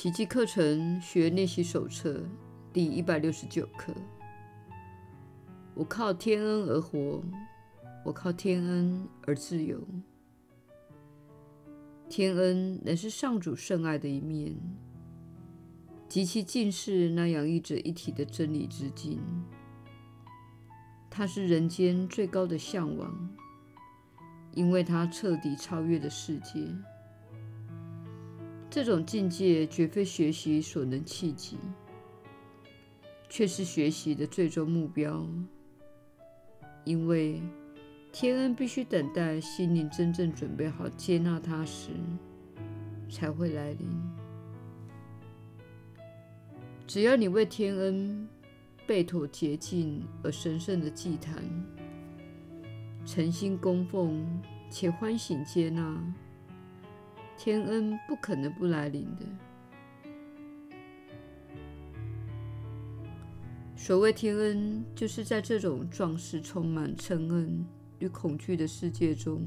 奇迹课程学练习手册第一百六十九课。我靠天恩而活，我靠天恩而自由。天恩乃是上主圣爱的一面，及其尽是那洋溢着一体的真理之境。它是人间最高的向往，因为它彻底超越了世界。这种境界绝非学习所能企及，却是学习的最终目标。因为天恩必须等待心灵真正准备好接纳它时，才会来临。只要你为天恩备妥洁净而神圣的祭坛，诚心供奉且欢喜接纳，天恩不可能不来临的。所谓天恩，就是在这种壮士充满嗔恨与恐惧的世界中，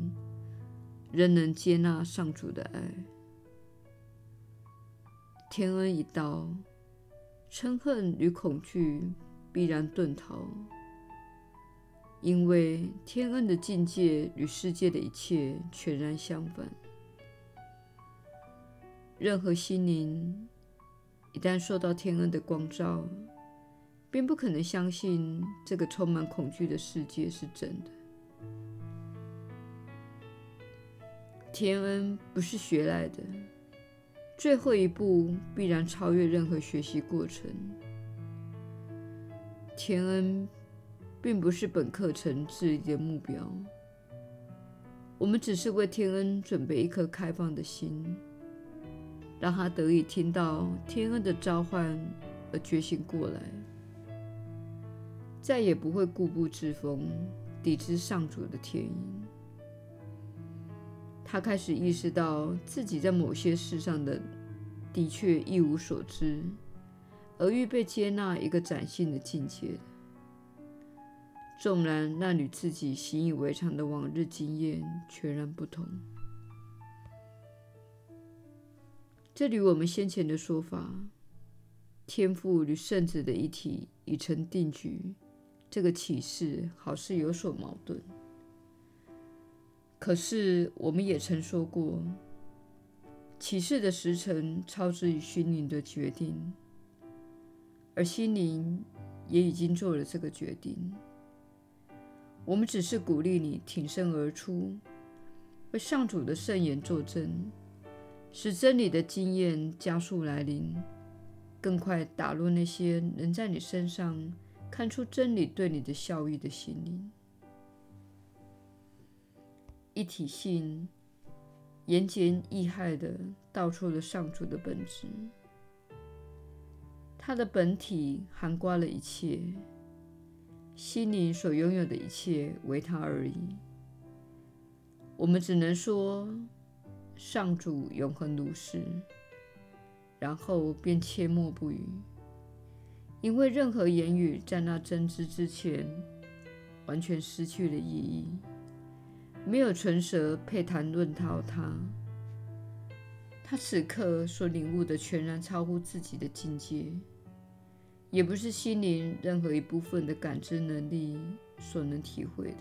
仍能接纳上主的爱。天恩一到，嗔恨与恐惧必然遁逃，因为天恩的境界与世界的一切全然相反。任何心灵一旦受到天恩的光照，便不可能相信这个充满恐惧的世界是真的。天恩不是学来的，最后一步必然超越任何学习过程。天恩并不是本课程致力的目标，我们只是为天恩准备一颗开放的心，让他得以听到天恩的召唤而觉醒过来。再也不会固步自封，抵制上主的天意。他开始意识到自己在某些事上的的确一无所知，而预备接纳一个崭新的境界。纵然那与自己习以为常的往日经验全然不同，这与我们先前的说法“天父与圣子的一体已成定局”。这个启示好似有所矛盾，可是我们也曾说过，启示的时辰超之于心灵的决定，而心灵也已经做了这个决定。我们只是鼓励你挺身而出，为上主的圣言作证，使真理的经验加速来临，更快打落那些能在你身上。看出真理对你的效益的心灵，一体性言简意赅地道出了上主的本质。它的本体涵盖了一切，心灵所拥有的一切为它而已。我们只能说，上主永恒如是，然后便缄默不语。因为任何言语在那真知之前，完全失去了意义，没有唇舌配谈论到他。他此刻所领悟的全然超乎自己的境界，也不是心灵任何一部分的感知能力所能体会的。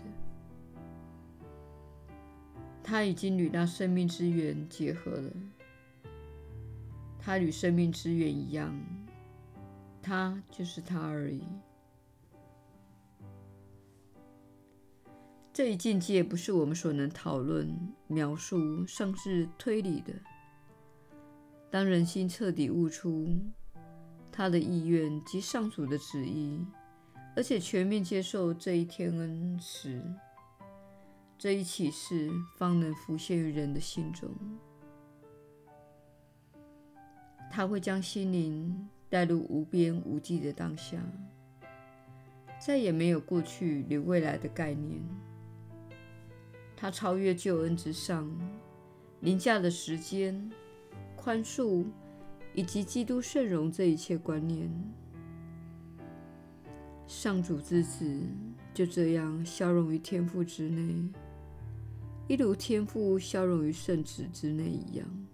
他已经与那生命之源结合了，他与生命之源一样。他就是他而已。这一境界不是我们所能讨论、描述，甚至推理的。当人心彻底悟出他的意愿及上主的旨意，而且全面接受这一天恩时，这一启示方能浮现于人的心中。他会将心灵。带入无边无际的当下，再也没有过去与未来的概念。它超越救恩之上，凌驾了时间、宽恕以及基督圣容这一切观念。上主之子就这样消融于天父之内，一如天父消融于圣子之内一样。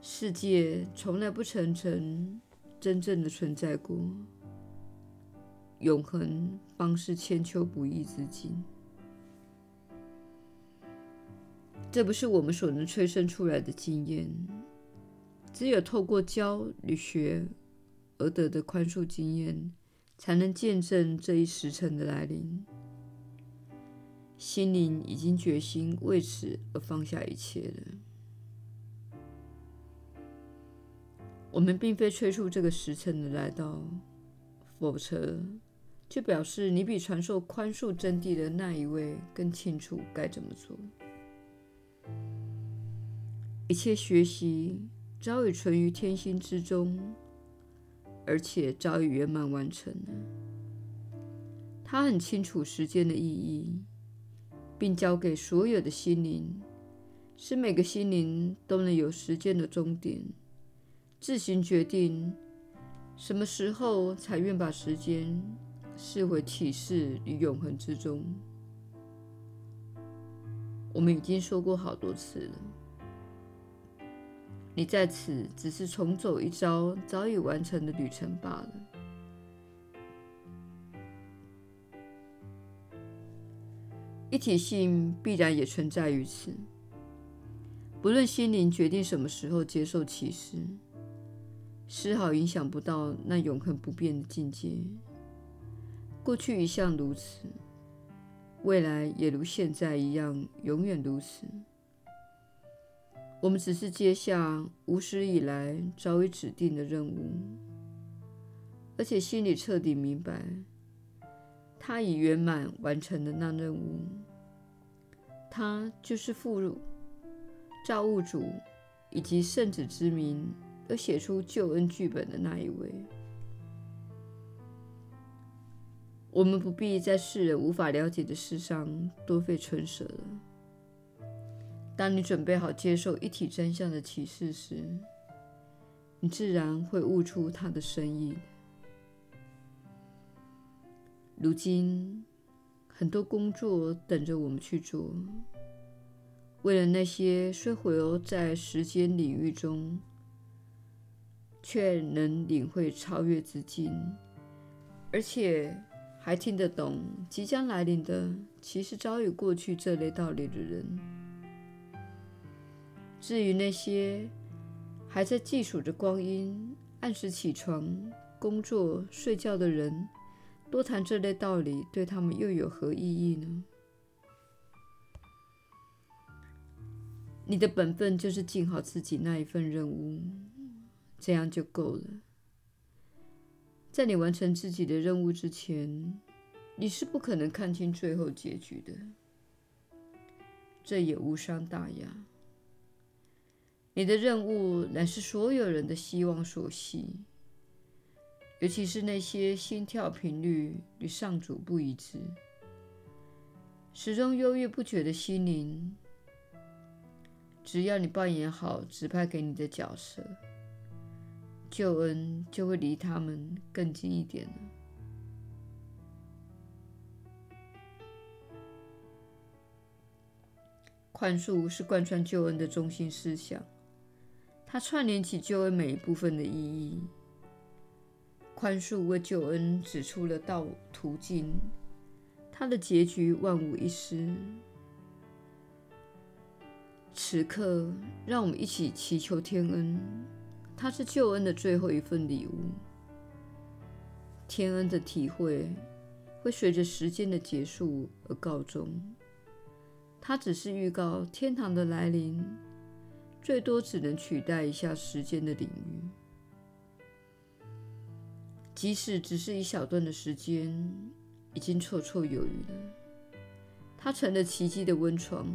世界从来不曾曾真正的存在过，永恒方是千秋不易之境。这不是我们所能催生出来的经验，只有透过教与学而得的宽恕经验，才能见证这一时辰的来临。心灵已经决心为此而放下一切了。我们并非催促这个时辰的来到，否则就表示你比传授宽恕真谛的那一位更清楚该怎么做。一切学习早已存于天心之中，而且早已圆满完成了。他很清楚时间的意义，并交给所有的心灵，使每个心灵都能有时间的终点，自行决定什么时候才愿把时间视为启示与永恒之中。我们已经说过好多次了。你在此只是重走一遭早已完成的旅程罢了。一体性必然也存在于此。不论心灵决定什么时候接受启示，丝毫影响不到那永恒不变的境界。过去一向如此，未来也如现在一样，永远如此。我们只是接下无始以来早已指定的任务，而且心里彻底明白，他已圆满完成了那任务。他就是父乳造物主以及圣子之名而写出救恩剧本的那一位。我们不必在世人无法了解的事上多费唇舌了。当你准备好接受一体真相的启示时，你自然会悟出它的深意。如今，很多工作等着我们去做，为了那些虽活在时间领域中，却能领会超越之境，而且还听得懂即将来临的，其实早已过去这类道理的人。至于那些还在计数着光阴、按时起床、工作、睡觉的人，多谈这类道理，对他们又有何意义呢？你的本分就是尽好自己那一份任务，这样就够了。在你完成自己的任务之前，你是不可能看清最后结局的。这也无伤大雅。你的任务乃是所有人的希望所系，尤其是那些心跳频率与上主不一致、始终犹豫不决的心灵。只要你扮演好指派给你的角色，救恩就会离他们更近一点了。宽恕是贯穿救恩的中心思想。它串联起救恩每一部分的意义。宽恕为救恩指出了道途径，它的结局万无一失。此刻，让我们一起祈求天恩，它是救恩的最后一份礼物。天恩的体会会随着时间的结束而告终，它只是预告天堂的来临。最多只能取代一下时间的领域，即使只是一小段的时间，已经绰绰有余了。它成了奇迹的温床，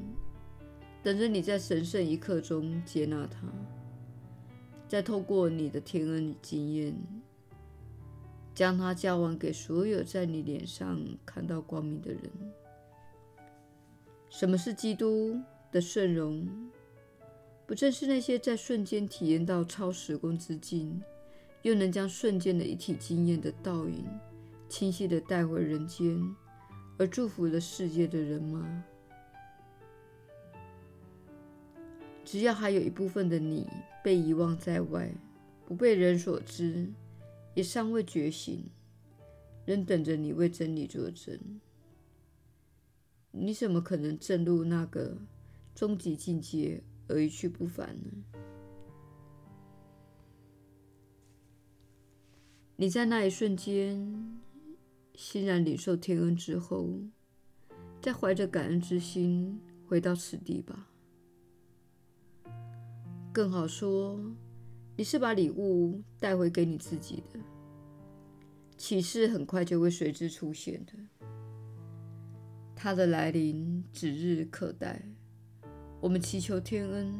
等着你在神圣一刻中接纳它，再透过你的天恩经验，将它交还给所有在你脸上看到光明的人。什么是基督的圣容？不正是那些在瞬间体验到超时空之境，又能将瞬间的一体经验的倒影清晰地带回人间，而祝福了世界的人吗？只要还有一部分的你被遗忘在外，不被人所知，也尚未觉醒，仍等着你为真理作证。你怎么可能证入那个终极境界而一去不返呢？你在那一瞬间欣然领受天恩之后，再怀着感恩之心回到此地吧。更好说，你是把礼物带回给你自己的，启示很快就会随之出现的。它的来临指日可待。我们祈求天恩，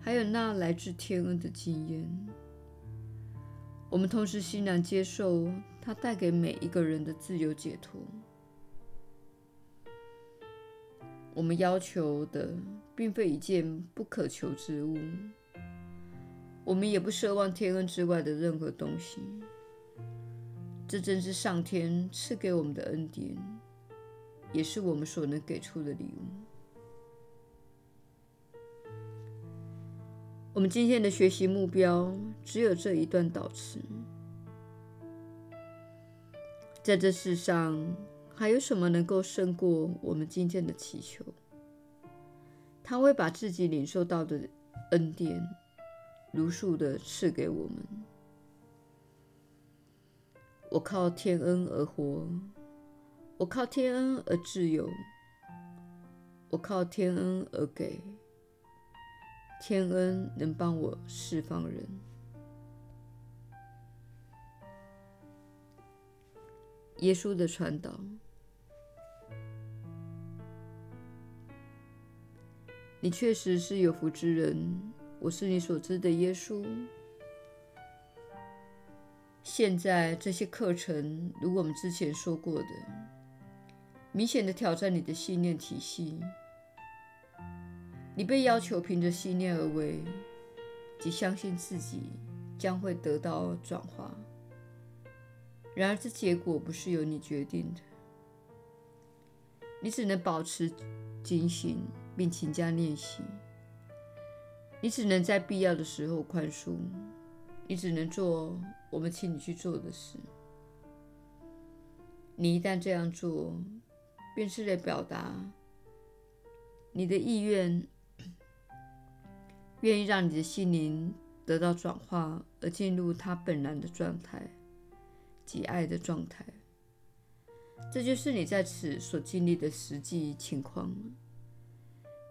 还有那来自天恩的经验。我们同时欣然接受它带给每一个人的自由解脱。我们要求的并非一件不可求之物，我们也不奢望天恩之外的任何东西。这正是上天赐给我们的恩典。也是我们所能给出的礼物。我们今天的学习目标只有这一段祷词。在这世上，还有什么能够胜过我们今天的祈求？他会把自己领受到的恩典，如数的赐给我们。我靠天恩而活。我靠天恩而自由，我靠天恩而给，天恩能帮我释放人。耶稣的传导，你确实是有福之人，我是你所知的耶稣。现在这些课程，如我们之前说过的。明显的挑战你的信念体系，你被要求凭着信念而为，即相信自己将会得到转化。然而，这结果不是由你决定的，你只能保持警醒并勤加练习。你只能在必要的时候宽恕，你只能做我们请你去做的事。你一旦这样做，便是在表达你的意愿，愿意让你的心灵得到转化，而进入它本然的状态，即爱的状态。这就是你在此所经历的实际情况。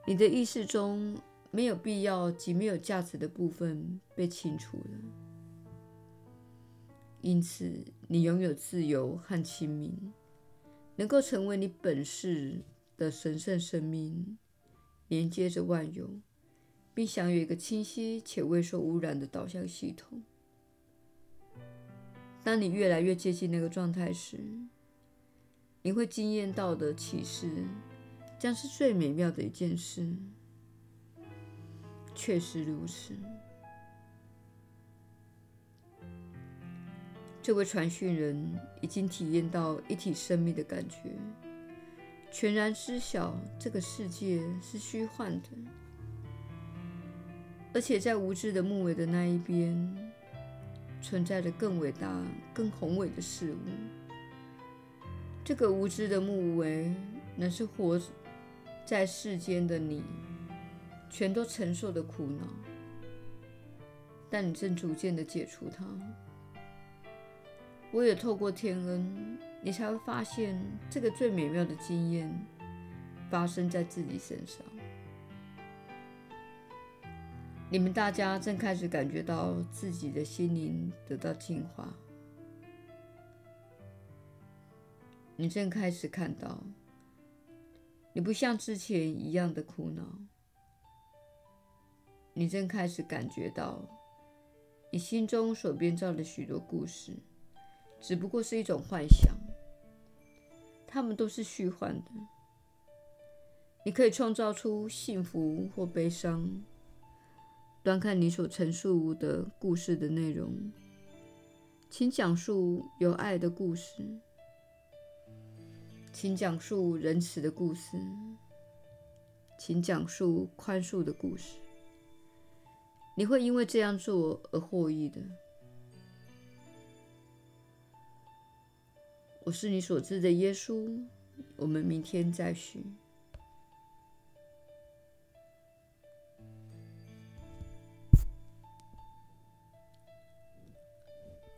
你的意识中没有必要及没有价值的部分被清除了，因此你拥有自由和清明。能够成为你本世的神圣生命，连接着万有，并享有一个清晰且未受污染的导向系统。当你越来越接近那个状态时，你会惊艳到的启示，将是最美妙的一件事。确实如此。这位传讯人已经体验到一体生命的感觉，全然知晓这个世界是虚幻的，而且在无知的木尾的那一边，存在着更伟大、更宏伟的事物。这个无知的木尾，乃是活在世间的你全都承受的苦恼，但你正逐渐的解除它。我也透过天恩，你才会发现这个最美妙的经验发生在自己身上。你们大家正开始感觉到自己的心灵得到净化，你正开始看到，你不像之前一样的苦恼，你正开始感觉到，你心中所编造的许多故事。只不过是一种幻想，它们都是虚幻的。你可以创造出幸福或悲伤，端看你所陈述的故事的内容。请讲述有爱的故事，请讲述仁慈的故事，请讲述宽恕的故事。你会因为这样做而获益的。我是你所知的耶稣。我们明天再续。